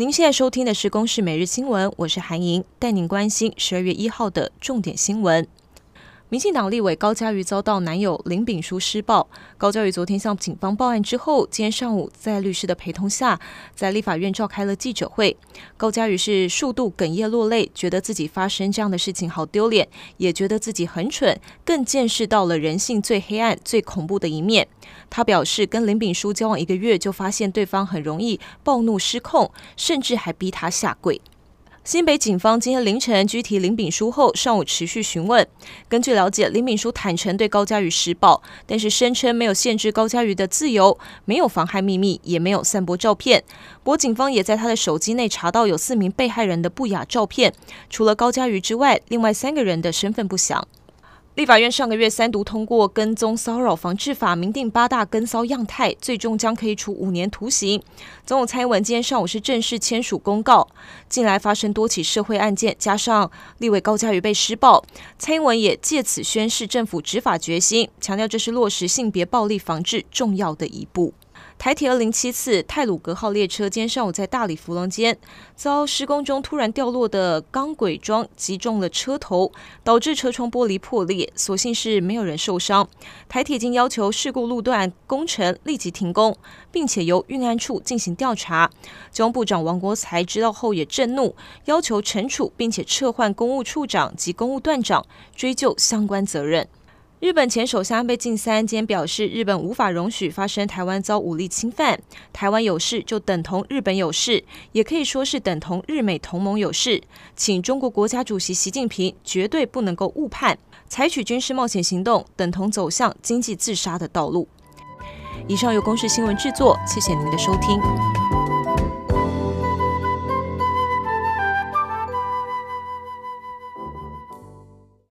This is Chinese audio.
您现在收听的是《公视每日新闻》，我是韩莹，带您关心十二月一号的重点新闻。民进党立委高嘉瑜遭到男友林炳书施暴。高嘉瑜昨天向警方报案之后，今天上午在律师的陪同下，在立法院召开了记者会。高嘉瑜是数度哽咽落泪，觉得自己发生这样的事情好丢脸，也觉得自己很蠢，更见识到了人性最黑暗、最恐怖的一面。他表示，跟林炳书交往一个月，就发现对方很容易暴怒失控，甚至还逼他下跪。新北警方今天凌晨拘提林炳书后，上午持续询问。根据了解，林炳书坦诚对高嘉瑜施暴，但是声称没有限制高嘉瑜的自由，没有妨害秘密，也没有散播照片。不过，警方也在他的手机内查到有四名被害人的不雅照片，除了高嘉瑜之外，另外三个人的身份不详。立法院上个月三读通过《跟踪骚扰防治法》，明定八大跟骚样态，最终将可以处五年徒刑。总统蔡英文今天上午是正式签署公告。近来发生多起社会案件，加上立委高嘉瑜被施暴，蔡英文也借此宣示政府执法决心，强调这是落实性别暴力防治重要的一步。台铁二零七次泰鲁阁号列车今天上午在大里福隆间遭施工中突然掉落的钢轨桩击中了车头，导致车窗玻璃破裂，所幸是没有人受伤。台铁已经要求事故路段工程立即停工，并且由运安处进行调查。交通部长王国材知道后也震怒，要求惩处，并且撤换公务处长及公务段长，追究相关责任。日本前首相安倍晋三今天表示，日本无法容许发生台湾遭武力侵犯，台湾有事就等同日本有事，也可以说是等同日美同盟有事，请中国国家主席习近平绝对不能够误判，采取军事冒险行动等同走向经济自杀的道路。以上由公视新闻制作，谢谢您的收听。